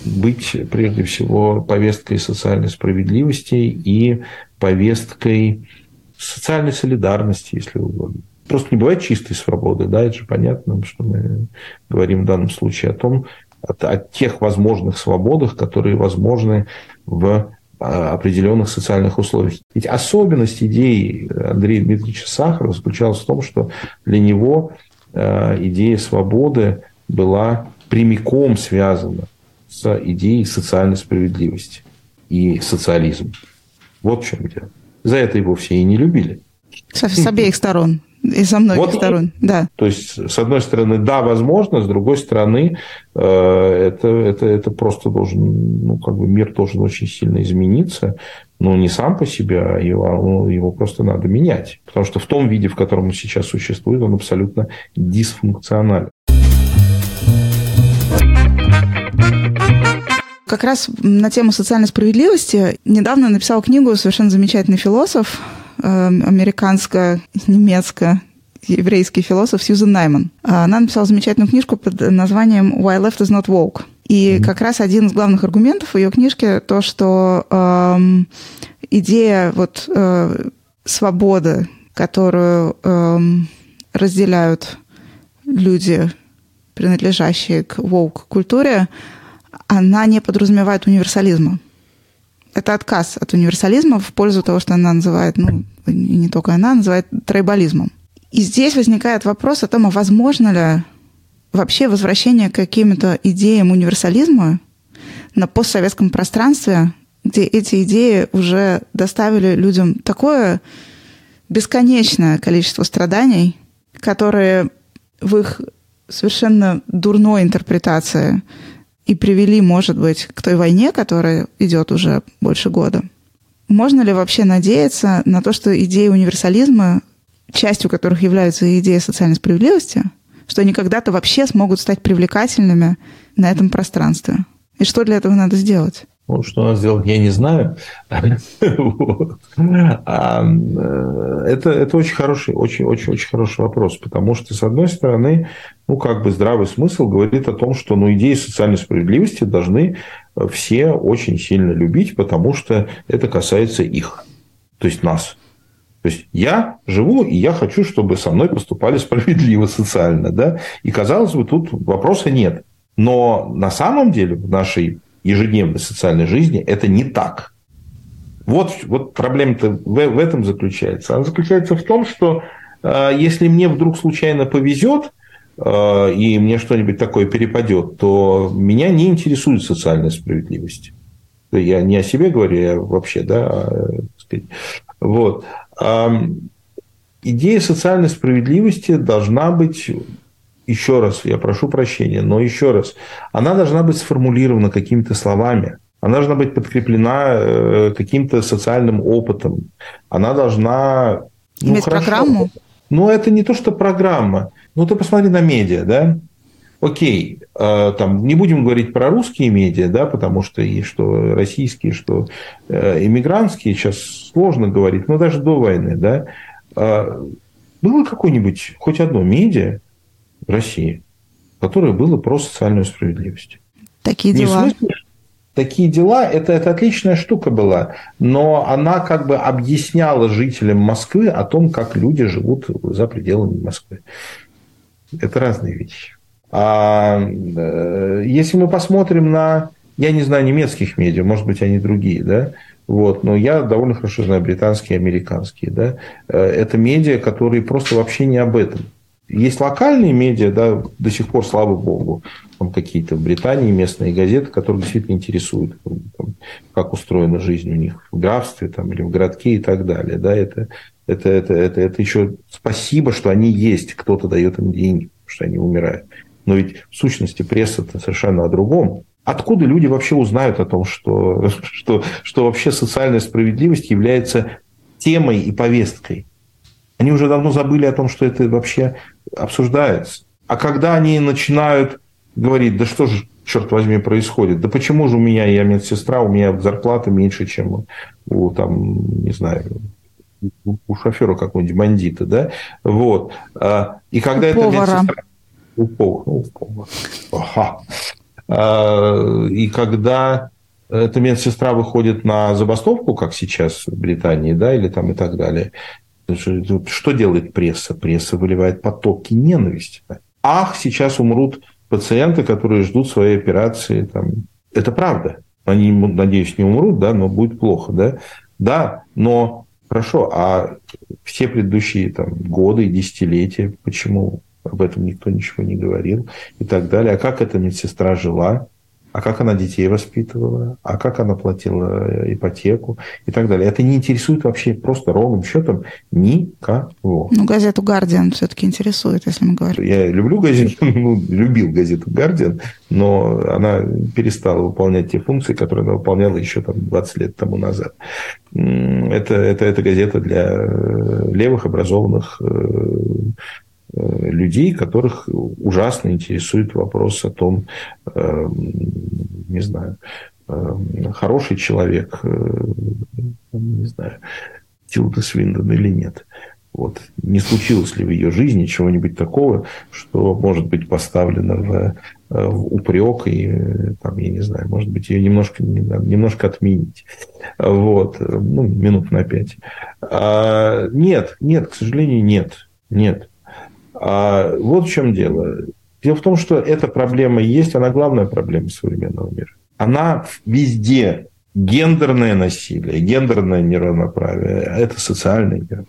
быть прежде всего повесткой социальной справедливости и повесткой социальной солидарности, если угодно. Просто не бывает чистой свободы, да, это же понятно, что мы говорим в данном случае о том, о, о тех возможных свободах, которые возможны в а, определенных социальных условиях. Ведь особенность идеи Андрея Дмитриевича Сахарова заключалась в том, что для него а, идея свободы была прямиком связана с идеей социальной справедливости и социализма. Вот в чем дело. За это его все и не любили. С, с обеих сторон. И со многих вот, сторон, да. То есть, с одной стороны, да, возможно, с другой стороны, э, это, это, это просто должен, ну, как бы мир должен очень сильно измениться, но не сам по себе, а его, ну, его просто надо менять. Потому что в том виде, в котором он сейчас существует, он абсолютно дисфункционален. Как раз на тему социальной справедливости недавно написал книгу совершенно замечательный философ Эм, американско-немецко еврейский философ Сьюзен Найман. Она написала замечательную книжку под названием «Why Left is not Woke». И mm-hmm. как раз один из главных аргументов ее книжке то, что эм, идея вот э, свободы, которую эм, разделяют люди, принадлежащие к woke-культуре, она не подразумевает универсализма это отказ от универсализма в пользу того, что она называет, ну, и не только она, называет тройболизмом. И здесь возникает вопрос о том, а возможно ли вообще возвращение к каким-то идеям универсализма на постсоветском пространстве, где эти идеи уже доставили людям такое бесконечное количество страданий, которые в их совершенно дурной интерпретации и привели, может быть, к той войне, которая идет уже больше года. Можно ли вообще надеяться на то, что идеи универсализма, частью которых являются идеи социальной справедливости, что они когда-то вообще смогут стать привлекательными на этом пространстве? И что для этого надо сделать? Ну, что надо сделать, я не знаю. а, э, это, это очень хороший, очень, очень, очень хороший вопрос, потому что, с одной стороны, ну, как бы здравый смысл говорит о том, что ну, идеи социальной справедливости должны все очень сильно любить, потому что это касается их, то есть нас. То есть я живу, и я хочу, чтобы со мной поступали справедливо социально. Да? И, казалось бы, тут вопроса нет. Но на самом деле в нашей ежедневной социальной жизни это не так. Вот, вот проблема-то в, в этом заключается. Она заключается в том, что э, если мне вдруг случайно повезет, э, и мне что-нибудь такое перепадет, то меня не интересует социальная справедливость. Я не о себе говорю, я вообще, да, сказать, вот. Идея социальной справедливости должна быть еще раз, я прошу прощения, но еще раз, она должна быть сформулирована какими-то словами, она должна быть подкреплена э, каким-то социальным опытом, она должна... Ну, Иметь хорошо, программу? Ну, это не то, что программа. Ну, ты посмотри на медиа, да? Окей, э, там не будем говорить про русские медиа, да, потому что и что российские, что э, иммигрантские, сейчас сложно говорить, но даже до войны, да, было какое-нибудь, хоть одно медиа, России, которое было про социальную справедливость. Такие дела. Не смысле, такие дела, это, это отличная штука была, но она как бы объясняла жителям Москвы о том, как люди живут за пределами Москвы. Это разные вещи. А э, если мы посмотрим на, я не знаю немецких медиа, может быть, они другие, да, вот, но я довольно хорошо знаю британские и американские, да, э, это медиа, которые просто вообще не об этом. Есть локальные медиа, да, до сих пор, слава богу, там какие-то в Британии местные газеты, которые действительно интересуют, там, как устроена жизнь у них в графстве там, или в городке и так далее. Да, это, это, это, это, это еще спасибо, что они есть, кто-то дает им деньги, что они умирают. Но ведь в сущности пресса-то совершенно о другом. Откуда люди вообще узнают о том, что, что, что вообще социальная справедливость является темой и повесткой? Они уже давно забыли о том, что это вообще обсуждается. А когда они начинают говорить, да что же, черт возьми, происходит? Да почему же у меня, я медсестра, у меня зарплата меньше, чем у, там, не знаю, у шофера какого-нибудь бандита, да? Вот. А, и когда у это повара. медсестра... У повара. Ну, у повара. Ага. А, и когда эта медсестра выходит на забастовку, как сейчас в Британии, да, или там и так далее, что делает пресса? Пресса выливает потоки ненависти. Ах, сейчас умрут пациенты, которые ждут своей операции. Там. Это правда. Они, надеюсь, не умрут, да, но будет плохо. Да, да но хорошо, а все предыдущие там, годы и десятилетия, почему об этом никто ничего не говорил и так далее. А как эта медсестра жила? А как она детей воспитывала, а как она платила э, ипотеку и так далее. Это не интересует вообще просто ровным счетом никого. Ну, газету «Гардиан» все-таки интересует, если мы говорим. Я люблю газету, ну, любил газету «Гардиан», но она перестала выполнять те функции, которые она выполняла еще там, 20 лет тому назад. Это, это, это газета для э, левых, образованных э, людей, которых ужасно интересует вопрос о том, э, не знаю, э, хороший человек, не знаю, Тилда Свиндон или нет. Вот. Не случилось ли в ее жизни чего-нибудь такого, что может быть поставлено в, в упрек и, там, я не знаю, может быть, ее немножко, немножко отменить. Вот. Ну, минут на пять. А, нет, нет, к сожалению, нет. Нет. А вот в чем дело. Дело в том, что эта проблема есть, она главная проблема современного мира. Она везде. Гендерное насилие, гендерное неравноправие – это социальный мир.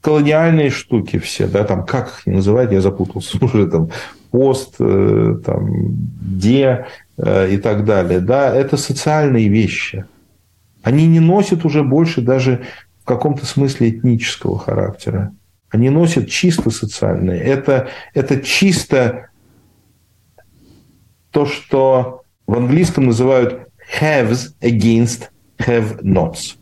Колониальные штуки все, да, там, как их называть, я запутался уже, там, пост, э, там, де э, и так далее, да, это социальные вещи. Они не носят уже больше даже в каком-то смысле этнического характера. Они носят чисто социальные. Это, это чисто то, что в английском называют haves against have-nots.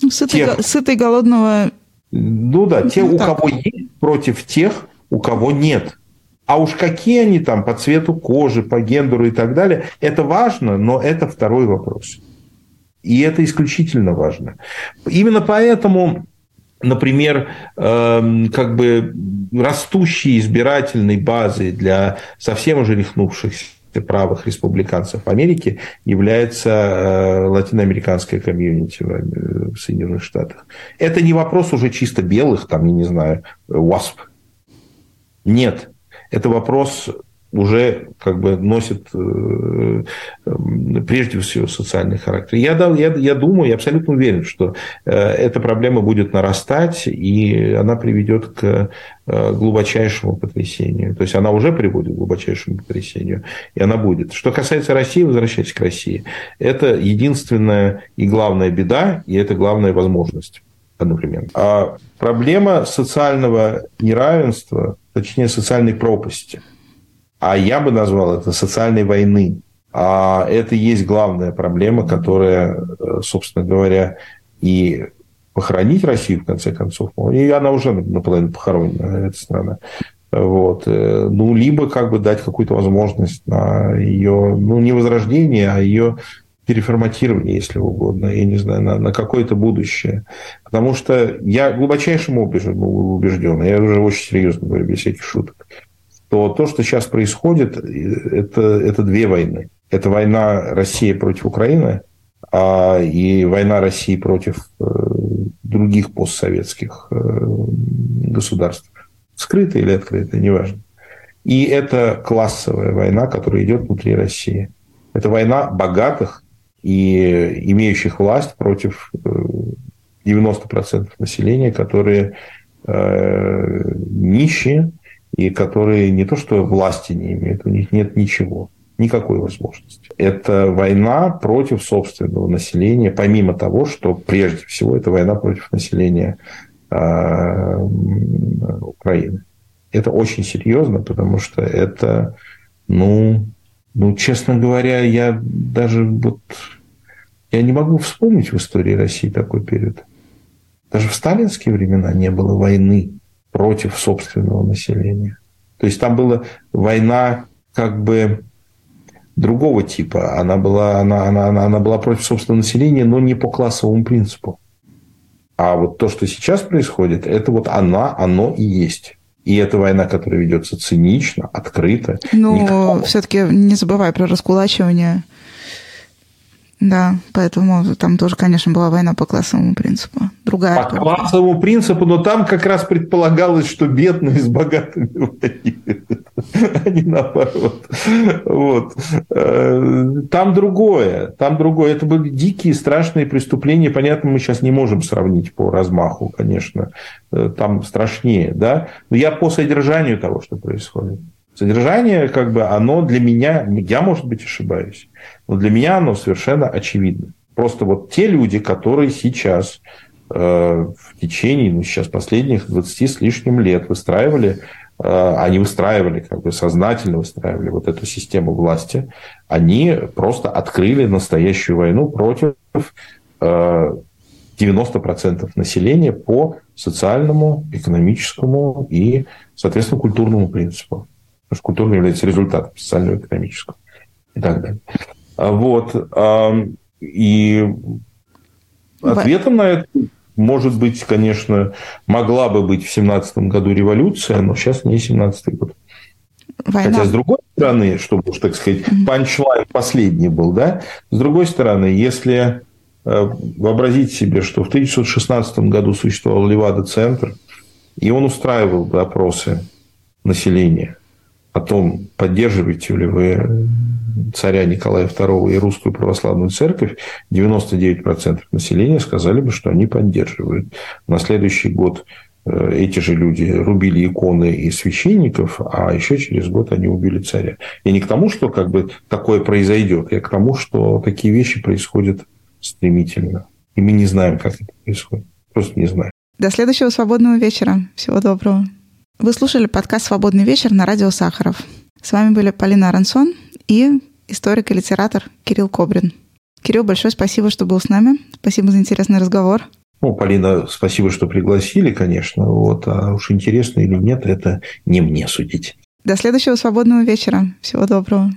Ну, сытый, тех, сытый голодного... Ну да, те, у так. кого есть, против тех, у кого нет. А уж какие они там по цвету кожи, по гендеру и так далее, это важно, но это второй вопрос. И это исключительно важно. Именно поэтому например, э, как бы растущей избирательной базой для совсем уже рехнувшихся правых республиканцев Америки является э, латиноамериканская комьюнити в Соединенных Штатах. Это не вопрос уже чисто белых, там, я не знаю, WASP. Нет. Это вопрос уже как бы носит э, прежде всего социальный характер. Я, я, я думаю, я абсолютно уверен, что э, эта проблема будет нарастать, и она приведет к э, глубочайшему потрясению. То есть она уже приводит к глубочайшему потрясению, и она будет. Что касается России, возвращаясь к России, это единственная и главная беда, и это главная возможность одновременно. А проблема социального неравенства, точнее социальной пропасти – а я бы назвал это социальной войны. А это и есть главная проблема, которая, э, собственно говоря, и похоронить Россию, в конце концов, и она уже наполовину похоронена, эта страна. Вот. Э, ну, либо как бы дать какую-то возможность на ее, ну, не возрождение, а ее переформатирование, если угодно, я не знаю, на, на какое-то будущее. Потому что я глубочайшим образом убежден, я уже очень серьезно говорю, без всяких шуток, то то, что сейчас происходит, это, это две войны. Это война России против Украины а, и война России против э, других постсоветских э, государств. Скрытая или открытая, неважно. И это классовая война, которая идет внутри России. Это война богатых и имеющих власть против 90% э, населения, которые нищие, и которые не то что власти не имеют, у них нет ничего, никакой возможности. Это война против собственного населения, помимо того, что прежде всего это война против населения э, Украины. Это очень серьезно, потому что это, ну, ну, честно говоря, я даже вот я не могу вспомнить в истории России такой период. Даже в сталинские времена не было войны против собственного населения. То есть там была война как бы другого типа. Она была, она, она, она, она была против собственного населения, но не по классовому принципу. А вот то, что сейчас происходит, это вот она, оно и есть. И эта война, которая ведется цинично, открыто. Но никакого... все-таки не забывай про раскулачивание да, поэтому там тоже, конечно, была война по классовому принципу. Другая. По только. классовому принципу, но там как раз предполагалось, что бедные с богатыми воюют, а не наоборот. Вот. Э, там другое, там другое. Это были дикие, страшные преступления. Понятно, мы сейчас не можем сравнить по размаху, конечно. Э, там страшнее, да. Но я по содержанию того, что происходит. Содержание, как бы, оно для меня, я, может быть, ошибаюсь, но для меня оно совершенно очевидно. Просто вот те люди, которые сейчас э, в течение, ну, сейчас последних 20 с лишним лет выстраивали, э, они выстраивали, как бы сознательно выстраивали вот эту систему власти, они просто открыли настоящую войну против э, 90% населения по социальному, экономическому и, соответственно, культурному принципу потому что культура является результатом социально-экономического и так далее. А вот. И ответом на это может быть, конечно, могла бы быть в семнадцатом году революция, но сейчас не семнадцатый год. Война. Хотя, с другой стороны, чтобы уж так сказать, панчлайн последний был, да, с другой стороны, если э, вообразить себе, что в 1916 году существовал Левада-центр, и он устраивал опросы населения о том, поддерживаете ли вы царя Николая II и русскую православную церковь, 99% населения сказали бы, что они поддерживают. На следующий год э, эти же люди рубили иконы и священников, а еще через год они убили царя. И не к тому, что как бы такое произойдет, а к тому, что такие вещи происходят стремительно. И мы не знаем, как это происходит. Просто не знаем. До следующего свободного вечера. Всего доброго. Вы слушали подкаст «Свободный вечер» на радио «Сахаров». С вами были Полина Арансон и историк и литератор Кирилл Кобрин. Кирилл, большое спасибо, что был с нами. Спасибо за интересный разговор. Ну, Полина, спасибо, что пригласили, конечно. Вот, а уж интересно или нет, это не мне судить. До следующего свободного вечера. Всего доброго.